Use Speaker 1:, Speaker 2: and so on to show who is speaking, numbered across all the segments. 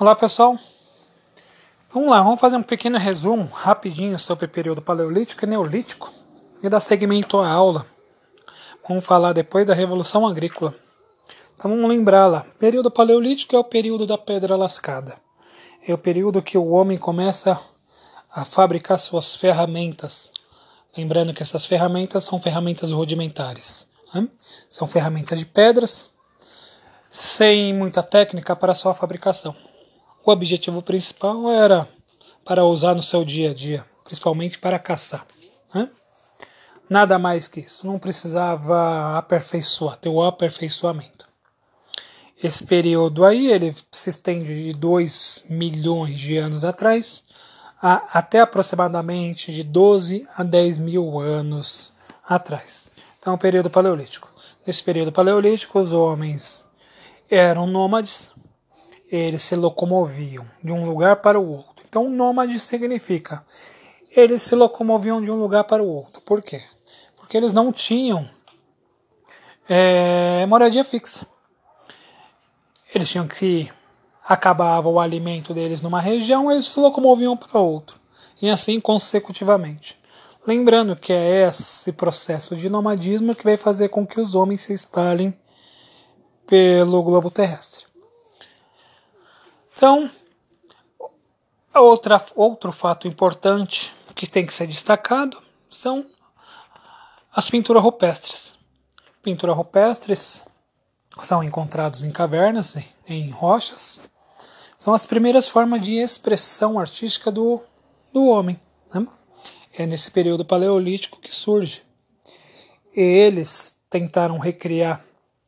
Speaker 1: Olá pessoal, vamos lá, vamos fazer um pequeno resumo rapidinho sobre o período paleolítico e neolítico e dar segmento à aula. Vamos falar depois da Revolução Agrícola. Então vamos lembrar lá, período paleolítico é o período da pedra lascada. É o período que o homem começa a fabricar suas ferramentas. Lembrando que essas ferramentas são ferramentas rudimentares. São ferramentas de pedras sem muita técnica para sua fabricação o objetivo principal era para usar no seu dia a dia, principalmente para caçar. Né? Nada mais que isso, não precisava aperfeiçoar, ter o aperfeiçoamento. Esse período aí ele se estende de 2 milhões de anos atrás a, até aproximadamente de 12 a 10 mil anos atrás. Então, o período paleolítico. Nesse período paleolítico, os homens eram nômades, eles se locomoviam de um lugar para o outro. Então, nômade significa eles se locomoviam de um lugar para o outro. Por quê? Porque eles não tinham é, moradia fixa. Eles tinham que acabava o alimento deles numa região, eles se locomoviam para outro e assim consecutivamente. Lembrando que é esse processo de nomadismo que vai fazer com que os homens se espalhem pelo globo terrestre. Então, outra, outro fato importante que tem que ser destacado são as pinturas rupestres. Pinturas rupestres são encontrados em cavernas, em rochas. São as primeiras formas de expressão artística do, do homem. Né? É nesse período paleolítico que surge. E eles tentaram recriar,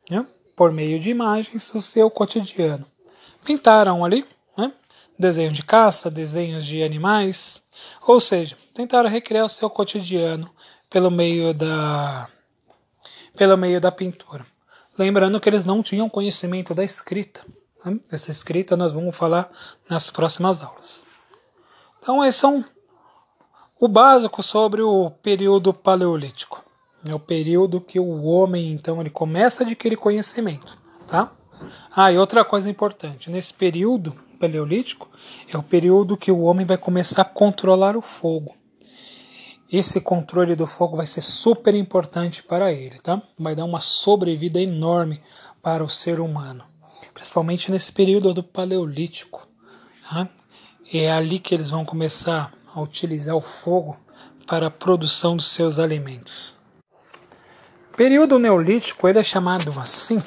Speaker 1: né, por meio de imagens, o seu cotidiano pintaram ali né, desenho de caça, desenhos de animais, ou seja, tentaram recriar o seu cotidiano pelo meio da pelo meio da pintura. Lembrando que eles não tinham conhecimento da escrita. Né? Essa escrita nós vamos falar nas próximas aulas. Então, esses são o básico sobre o período paleolítico. É o período que o homem, então, ele começa a adquirir conhecimento, tá? Ah, e outra coisa importante, nesse período paleolítico é o período que o homem vai começar a controlar o fogo. Esse controle do fogo vai ser super importante para ele, tá? Vai dar uma sobrevida enorme para o ser humano, principalmente nesse período do paleolítico. Tá? É ali que eles vão começar a utilizar o fogo para a produção dos seus alimentos. Período neolítico ele é chamado assim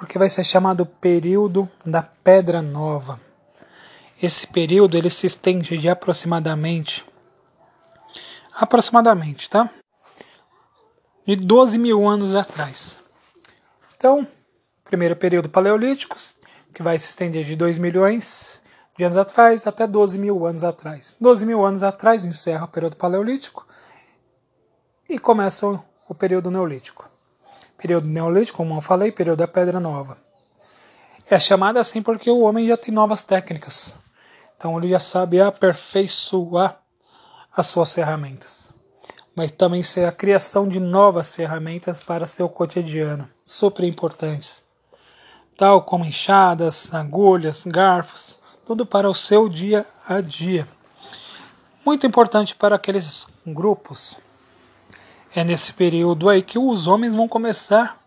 Speaker 1: porque vai ser chamado período da Pedra Nova. Esse período ele se estende de aproximadamente aproximadamente, tá? De 12 mil anos atrás. Então, primeiro período paleolítico, que vai se estender de 2 milhões de anos atrás até 12 mil anos atrás. 12 mil anos atrás encerra o período paleolítico e começa o período neolítico. Período Neolítico, como eu falei, período da Pedra Nova. É chamada assim porque o homem já tem novas técnicas. Então ele já sabe aperfeiçoar as suas ferramentas. Mas também ser a criação de novas ferramentas para seu cotidiano, super importantes. Tal como enxadas, agulhas, garfos, tudo para o seu dia a dia. Muito importante para aqueles grupos é nesse período aí que os homens vão começar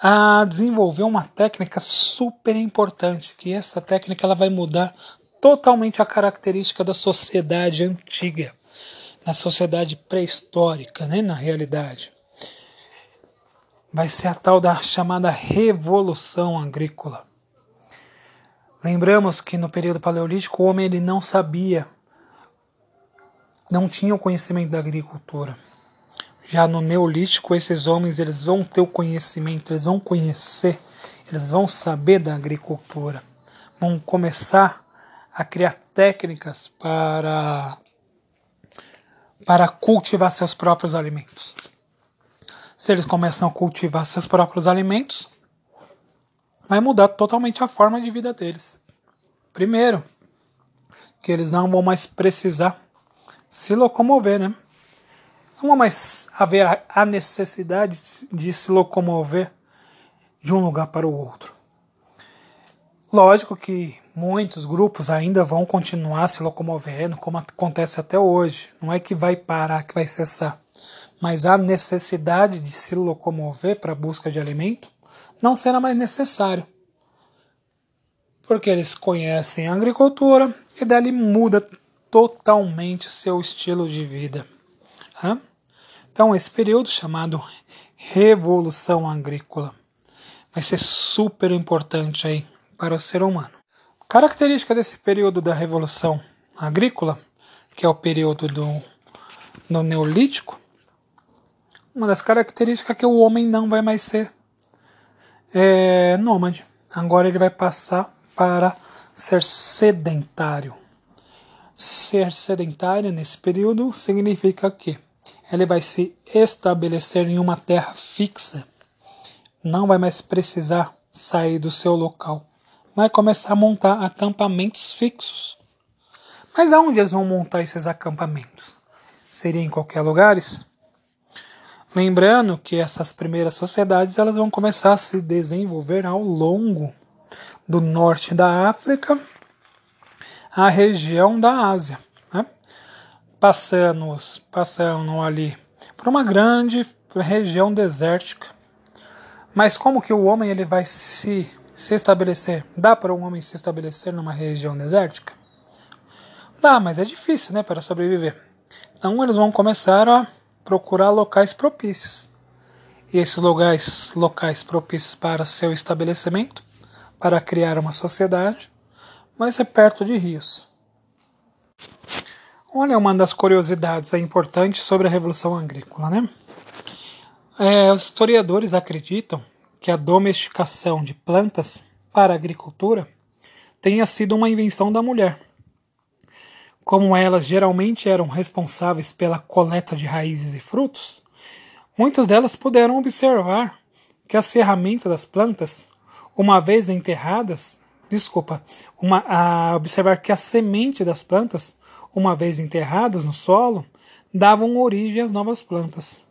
Speaker 1: a desenvolver uma técnica super importante, que essa técnica ela vai mudar totalmente a característica da sociedade antiga, na sociedade pré-histórica, né, na realidade. Vai ser a tal da chamada revolução agrícola. Lembramos que no período paleolítico o homem ele não sabia, não tinha o conhecimento da agricultura. Já no Neolítico, esses homens eles vão ter o conhecimento, eles vão conhecer, eles vão saber da agricultura, vão começar a criar técnicas para para cultivar seus próprios alimentos. Se eles começam a cultivar seus próprios alimentos, vai mudar totalmente a forma de vida deles. Primeiro, que eles não vão mais precisar se locomover, né? Não há mais haver a necessidade de se locomover de um lugar para o outro. Lógico que muitos grupos ainda vão continuar se locomovendo, como acontece até hoje. Não é que vai parar, que vai cessar. Mas a necessidade de se locomover para a busca de alimento não será mais necessário. Porque eles conhecem a agricultura e dali muda totalmente seu estilo de vida. Então, esse período chamado Revolução Agrícola vai ser super importante aí para o ser humano. Característica desse período da Revolução Agrícola, que é o período do, do Neolítico, uma das características é que o homem não vai mais ser é, nômade. Agora ele vai passar para ser sedentário. Ser sedentário nesse período significa que ele vai se estabelecer em uma terra fixa. Não vai mais precisar sair do seu local vai começar a montar acampamentos fixos. Mas aonde eles vão montar esses acampamentos? Seria em qualquer lugar? Lembrando que essas primeiras sociedades elas vão começar a se desenvolver ao longo do norte da África à região da Ásia, né? passando, passando ali por uma grande região desértica. Mas como que o homem ele vai se se estabelecer. Dá para um homem se estabelecer numa região desértica? Dá, mas é difícil, né, para sobreviver. Então eles vão começar a procurar locais propícios. E esses locais, locais propícios para seu estabelecimento, para criar uma sociedade, vai ser perto de rios. Olha uma das curiosidades importantes sobre a Revolução Agrícola, né? É, os historiadores acreditam que a domesticação de plantas para a agricultura tenha sido uma invenção da mulher. Como elas geralmente eram responsáveis pela coleta de raízes e frutos, muitas delas puderam observar que as ferramentas das plantas, uma vez enterradas, desculpa, uma, a observar que a semente das plantas, uma vez enterradas no solo, davam origem às novas plantas.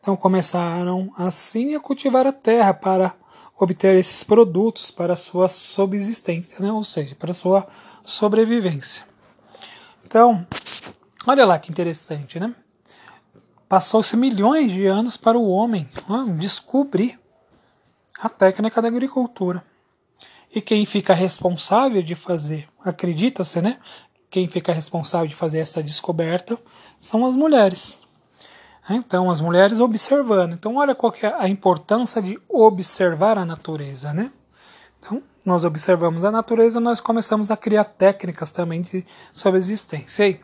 Speaker 1: Então começaram assim a cultivar a terra para obter esses produtos para sua subsistência, né? ou seja, para sua sobrevivência. Então, olha lá que interessante, né? Passou-se milhões de anos para o homem né, descobrir a técnica da agricultura. E quem fica responsável de fazer, acredita-se, né? Quem fica responsável de fazer essa descoberta são as mulheres. Então, as mulheres observando. Então, olha qual é a importância de observar a natureza, né? Então, nós observamos a natureza, nós começamos a criar técnicas também de subsistência. E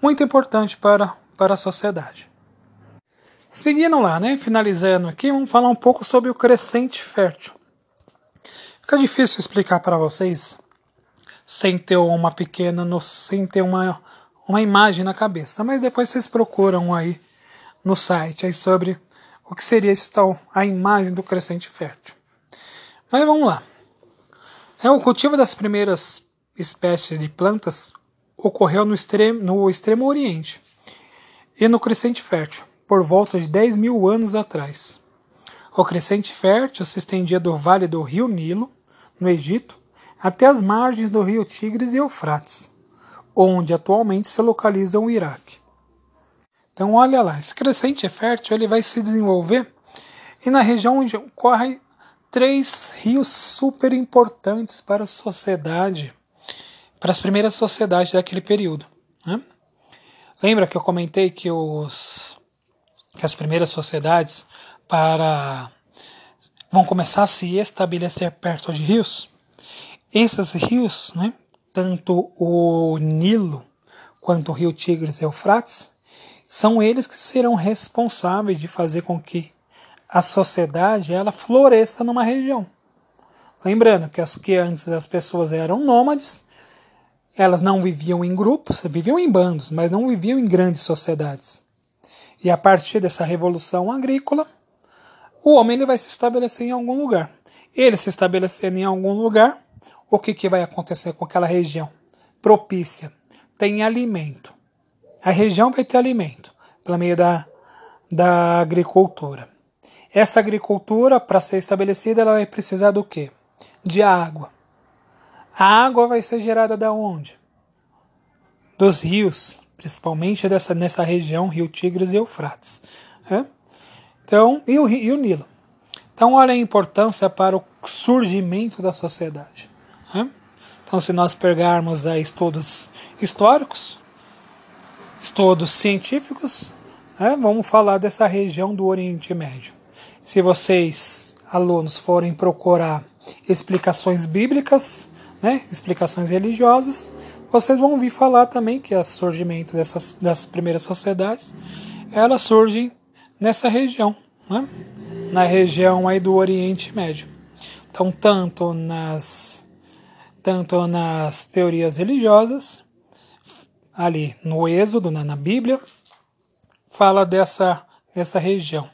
Speaker 1: muito importante para, para a sociedade. Seguindo lá, né? Finalizando aqui, vamos falar um pouco sobre o crescente fértil. Fica difícil explicar para vocês sem ter uma pequena, sem ter uma, uma imagem na cabeça, mas depois vocês procuram aí no site aí sobre o que seria esse tal, a imagem do crescente fértil. Mas vamos lá. É, o cultivo das primeiras espécies de plantas ocorreu no extremo, no extremo Oriente e no crescente fértil, por volta de 10 mil anos atrás. O crescente fértil se estendia do vale do rio Nilo, no Egito, até as margens do rio Tigres e Eufrates, onde atualmente se localiza o Iraque. Então, olha lá, esse crescente fértil ele vai se desenvolver e na região onde correm três rios super importantes para a sociedade, para as primeiras sociedades daquele período. Né? Lembra que eu comentei que, os, que as primeiras sociedades para vão começar a se estabelecer perto de rios? Esses rios, né, tanto o Nilo quanto o rio Tigres e Eufrates, são eles que serão responsáveis de fazer com que a sociedade ela floresça numa região. Lembrando que, as, que antes as pessoas eram nômades, elas não viviam em grupos, viviam em bandos, mas não viviam em grandes sociedades. E a partir dessa revolução agrícola, o homem ele vai se estabelecer em algum lugar. Ele se estabelecendo em algum lugar, o que, que vai acontecer com aquela região? Propícia, tem alimento a região vai ter alimento pelo meio da, da agricultura. Essa agricultura, para ser estabelecida, ela vai precisar do quê? De água. A água vai ser gerada da onde? Dos rios, principalmente dessa, nessa região, Rio Tigres e Eufrates. Né? Então, e o, e o Nilo. Então, olha a importância para o surgimento da sociedade. Né? Então, se nós pegarmos aí estudos históricos, estudos científicos, né, vamos falar dessa região do Oriente Médio. Se vocês, alunos, forem procurar explicações bíblicas, né, explicações religiosas, vocês vão ouvir falar também que o surgimento dessas, das primeiras sociedades, elas surgem nessa região, né, na região aí do Oriente Médio. Então, tanto nas, tanto nas teorias religiosas, ali no Êxodo, na, na Bíblia, fala dessa, dessa região.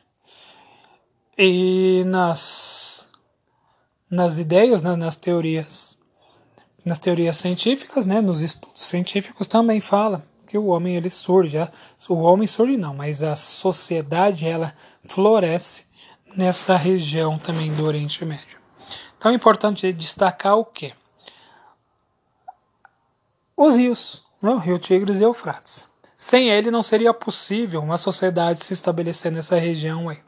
Speaker 1: E nas, nas ideias, né, nas teorias, nas teorias científicas, né, nos estudos científicos também fala que o homem ele surge, o homem surge não, mas a sociedade ela floresce nessa região também do Oriente Médio. Então é importante destacar o que? Os rios, né, o Rio Tigres e Eufrates. Sem ele não seria possível uma sociedade se estabelecer nessa região aí.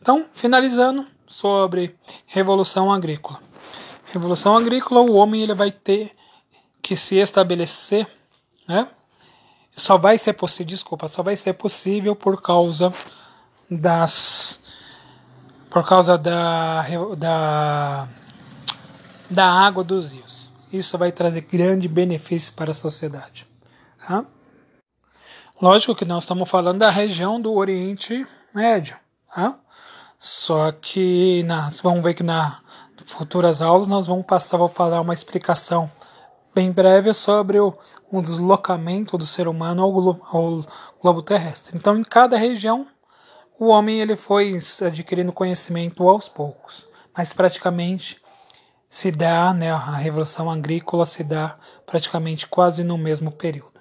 Speaker 1: Então, finalizando sobre Revolução Agrícola. Revolução Agrícola, o homem ele vai ter que se estabelecer, né? Só vai ser possível, desculpa, só vai ser possível por causa das por causa da, da da água dos rios. Isso vai trazer grande benefício para a sociedade. Tá? Lógico que nós estamos falando da região do Oriente Médio. Tá? Só que nós vamos ver que nas futuras aulas nós vamos passar, vou falar uma explicação bem breve sobre o, o deslocamento do ser humano ao globo, ao globo terrestre. Então, em cada região, o homem ele foi adquirindo conhecimento aos poucos, mas praticamente se dá, né, a revolução agrícola se dá praticamente quase no mesmo período.